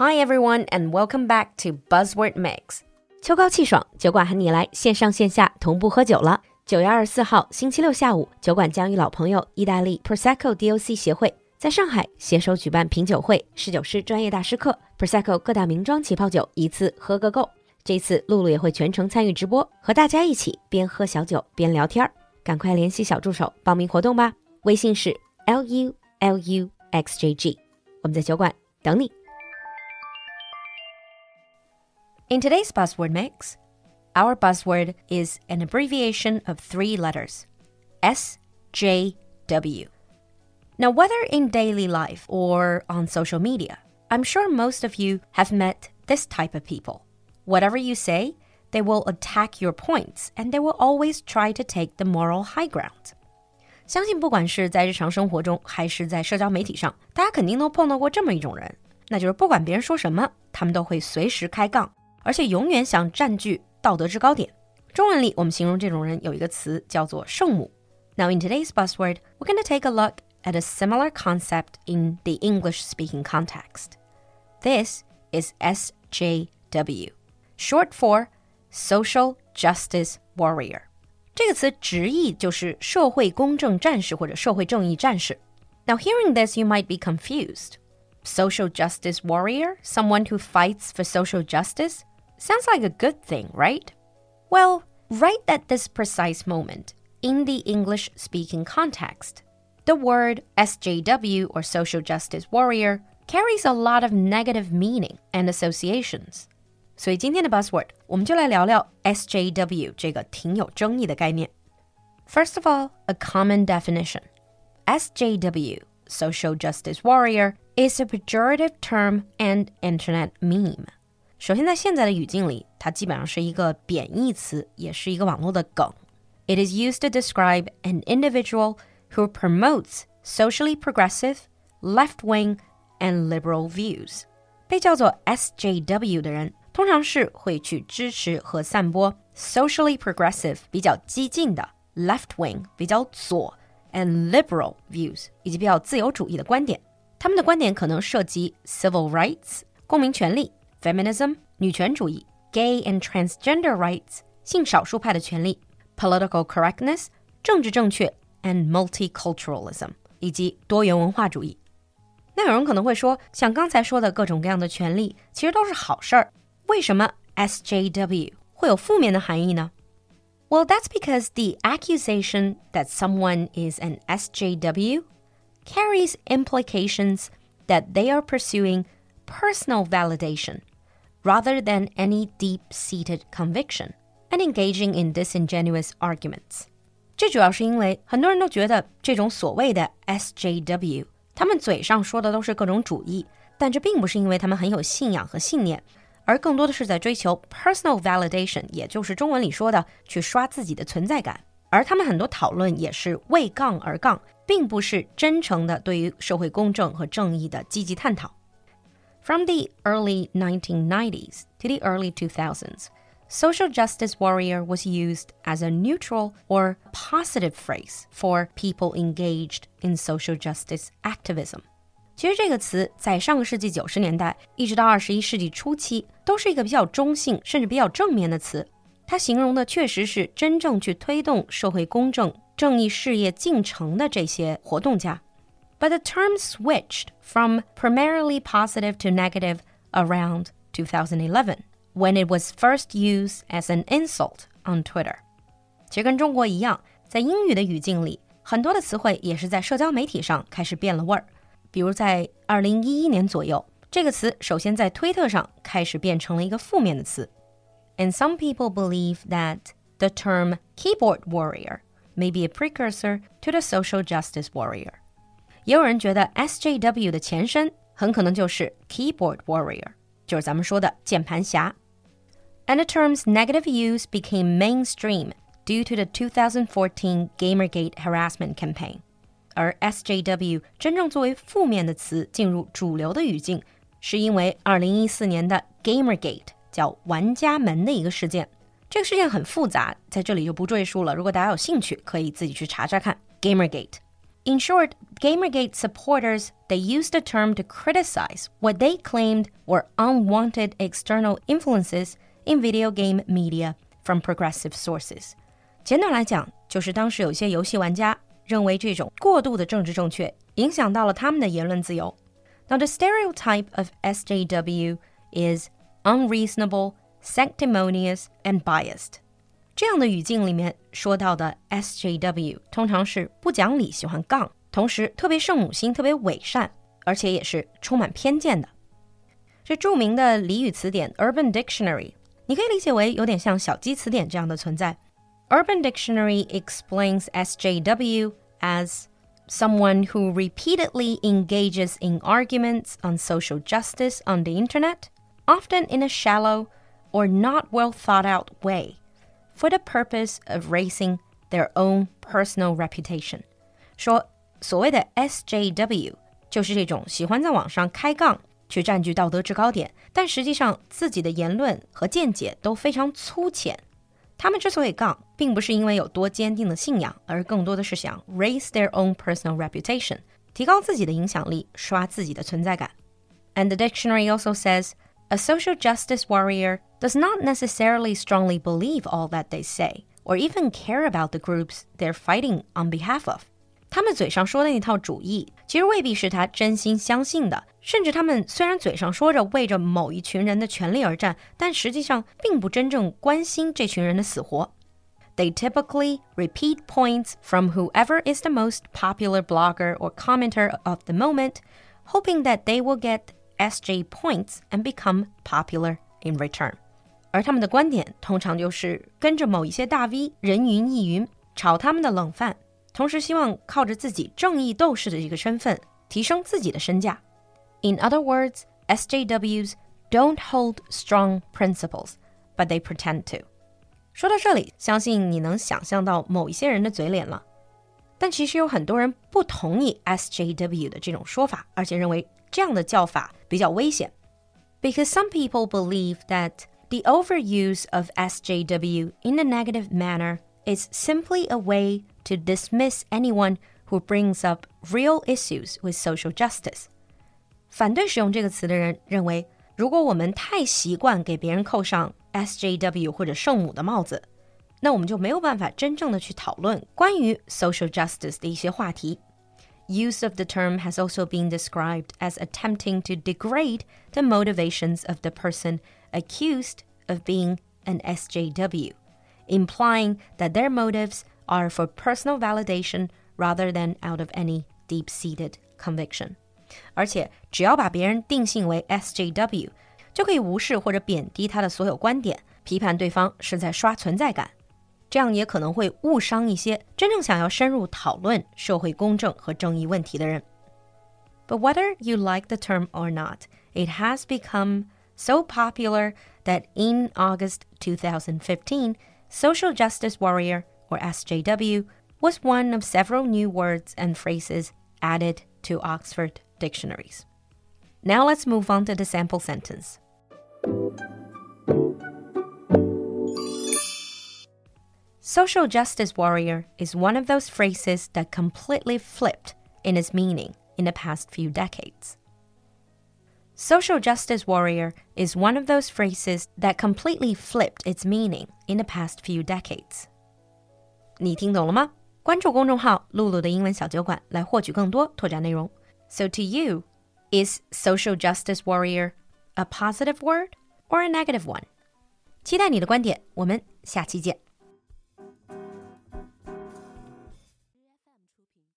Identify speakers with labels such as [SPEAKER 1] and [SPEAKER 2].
[SPEAKER 1] Hi everyone, and welcome back to Buzzword Mix. 秋高气爽，酒馆喊你来线上线下同步喝酒了。九月二十四号星期六下午，酒馆将与老朋友意大利 Prosecco DOC 协会在上海携手举办品酒会、侍酒师专业大师课、Prosecco 各大名庄起泡酒一次喝个够。这次露露也会全程参与直播，和大家一起边喝小酒边聊天儿。赶快联系小助手报名活动吧，微信是 l u l u x j g，我们在酒馆等你。In today's buzzword mix, our buzzword is an abbreviation of three letters SJW. Now, whether in daily life or on social media, I'm sure most of you have met this type of people. Whatever you say, they will attack your points and they will always try to take the moral high ground. 相信不管是在日常生活中，还是在社交媒体上，大家肯定都碰到过这么一种人，那就是不管别人说什么，他们都会随时开杠， 而且永远想占据道德制高点。中文里我们形容这种人有一个词叫做圣母。Now in today's buzzword, we're going to take a look at a similar concept in the English-speaking context. This is SJW, short for Social Justice Warrior. 这个词直译就是社会公正战士或者社会正义战士。Now, hearing this, you might be confused. Social justice warrior, someone who fights for social justice, sounds like a good thing, right? Well, right at this precise moment, in the English speaking context, the word SJW or social justice warrior carries a lot of negative meaning and associations. 所以今天的 buzzword，我们就来聊聊 SJW 这个挺有争议的概念。First of all, a common definition. SJW, social justice warrior, is a pejorative term and internet meme. 首先，在现在的语境里，它基本上是一个贬义词，也是一个网络的梗。It is used to describe an individual who promotes socially progressive, left-wing, and liberal views. 被叫做 SJW 的人，通常是会去支持和散播 socially progressive 比较激进的 left wing 比较左 and liberal views 以及比较自由主义的观点。他们的观点可能涉及 civil rights 公民权利、 feminism 女权主义、gay and transgender rights 性少数派的权利、political correctness 政治正确 and multiculturalism 以及多元文化主义。那有人可能会说，像刚才说的各种各样的权利，其实都是好事儿。为什么 SJW 会有负面的含义呢？Well, that's because the accusation that someone is an SJW carries implications that they are pursuing personal validation rather than any deep seated conviction and engaging in disingenuous arguments. 这主要是因为很多人都觉得这种所谓的 SJW，他们嘴上说的都是各种主义，但这并不是因为他们很有信仰和信念，而更多的是在追求 personal validation，也就是中文里说的去刷自己的存在感。而他们很多讨论也是为杠而杠，并不是真诚的对于社会公正和正义的积极探讨。From the early 1990s to the early 2000s, social justice warrior was used as a neutral or positive phrase for people engaged in social justice activism. 其实这个词在上个世纪九十年代一直到二十一世纪初期，都是一个比较中性甚至比较正面的词。它形容的确实是真正去推动社会公正、正义事业进程的这些活动家。 But the term switched from primarily positive to negative around 2011, when it was first used as an insult on Twitter. 其实跟中国一样，在英语的语境里，很多的词汇也是在社交媒体上开始变了味儿。比如在二零一一年左右，这个词首先在推特上开始变成了一个负面的词。And some people believe that the term keyboard warrior may be a precursor to the social justice warrior。 也有人觉得 SJW 的前身很可能就是 keyboard warrior，就是咱们说的键盘侠。And the term's negative use became mainstream due to the 2014 Gamergate harassment campaign. 而 SJW 真正作为负面的词进入主流的语境，是因为二零一四年的 Gamergate 叫玩家门的一个事件。这个事件很复杂，在这里就不赘述了。如果大家有兴趣，可以自己去查查看 Gamergate。In short, Gamergate supporters they used the term to criticize what they claimed were unwanted external influences in video game media from progressive sources. 简短来讲，就是当时有些游戏玩家认为这种过度的政治正确影响到了他们的言论自由。Now, the stereotype of SJW is unreasonable, sanctimonious, and biased. 这样的语境里面说到的 SJW 通常是不讲理、喜欢杠，同时特别圣母心、特别伪善，而且也是充满偏见的。这着名的俚语词典 Urban Dictionary，你可以理解为有点像小鸡词典这样的存在。Urban Dictionary explains SJW as someone who repeatedly engages in arguments on social justice on the internet, often in a shallow or not well thought out way, for the purpose of raising their own personal reputation. 说所谓的 SJW 就是这种喜欢在网上开杠，去占据道德制高点，但实际上自己的言论和见解都非常粗浅。他们之所以杠，并不是因为有多坚定的信仰，而更多的是想 raise their own personal reputation，提高自己的影响力，刷自己的存在感。And the dictionary also says a social justice warrior does not necessarily strongly believe all that they say, or even care about the groups they're fighting on behalf of. 他们嘴上说的那套主义，其实未必是他真心相信的。甚至他们虽然嘴上说着为着某一群人的权利而战，但实际上并不真正关心这群人的死活。They typically repeat points from whoever is the most popular blogger or commenter of the moment, hoping that they will get SJ points and become popular in return. 而他们的观点通常就是跟着某一些大 V 人云亦云，炒他们的冷饭。同时希望靠着自己正义斗士的这个身份提升自己的身价。In other words, SJWs don't hold strong principles, but they pretend to. 说到这里，相信你能想象到某一些人的嘴脸了。但其实有很多人不同意 SJW 的这种说法，而且认为 这样的叫法比较危险。Because some people believe that the overuse of SJW in a negative manner is simply a way to dismiss anyone who brings up real issues with social justice. 反对使用这个词的人认为，如果我们太习惯给别人扣上 SJW 或者圣母的帽子，那我们就没有办法真正的去讨论关于 social justice 的一些话题。 Use of the term has also been described as attempting to degrade the motivations of the person accused of being an SJW, implying that their motives are for personal validation rather than out of any deep seated conviction. 而且，只要把别人定性为 SJW，就可以无视或者贬低他的所有观点，批判对方是在刷存在感。 这样也可能会误伤一些真正想要深入讨论社会公正和正义问题的人。But whether you like the term or not, it has become so popular that in August 2015, social justice warrior or SJW, was one of several new words and phrases added to Oxford dictionaries. Now let's move on to the sample sentence. Social justice warrior is one of those phrases that completely flipped in its meaning in the past few decades. Social justice warrior is one of those phrases that completely flipped its meaning in the past few decades. 你听懂了吗？关注公众号“露露的英文小酒馆”来获取更多拓展内容。So to you, is social justice warrior a positive word or a negative one? 期待你的观点，我们下期见。